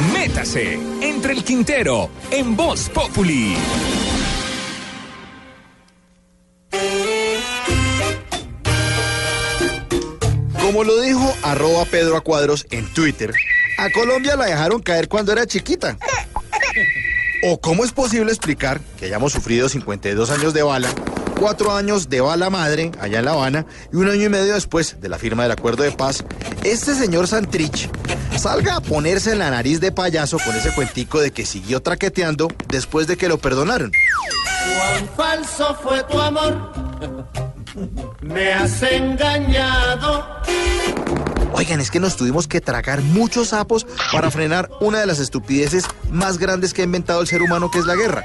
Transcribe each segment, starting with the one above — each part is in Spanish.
Métase entre el Quintero en Voz Populi. Como lo dijo arroba Pedro a Cuadros en Twitter, a Colombia la dejaron caer cuando era chiquita. ¿O cómo es posible explicar que hayamos sufrido 52 años de bala, 4 años de bala madre allá en La Habana y un año y medio después de la firma del acuerdo de paz, este señor Santrich salga a ponerse en la nariz de payaso con ese cuentico de que siguió traqueteando después de que lo perdonaron? Cuán falso fue tu amor, me has engañado. Oigan, es que nos tuvimos que tragar muchos sapos para frenar una de las estupideces más grandes que ha inventado el ser humano, que es la guerra.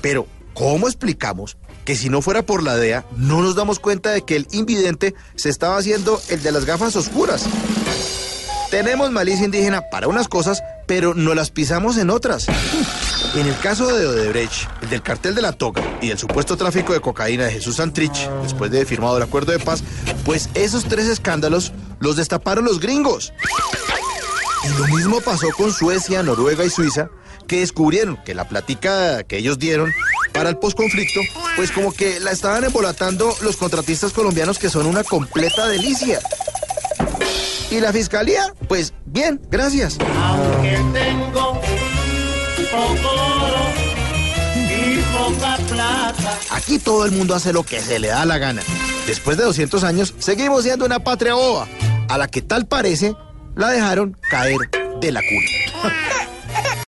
Pero, ¿cómo explicamos que si no fuera por la DEA, no nos damos cuenta de que el invidente se estaba haciendo el de las gafas oscuras? Tenemos malicia indígena para unas cosas, pero no las pisamos en otras. En el caso de Odebrecht, el del cartel de la toga y el supuesto tráfico de cocaína de Jesús Santrich, después de firmado el acuerdo de paz, pues esos tres escándalos los destaparon los gringos. Y lo mismo pasó con Suecia, Noruega y Suiza, que descubrieron que la plática que ellos dieron para el posconflicto, pues como que la estaban embolatando los contratistas colombianos que son una completa delicia. ¿Y la fiscalía? Pues bien, gracias. Aunque tengo poco oro y poca plata. Aquí todo el mundo hace lo que se le da la gana. Después de 200 años, seguimos siendo una patria boba, a la que tal parece la dejaron caer de la cuna.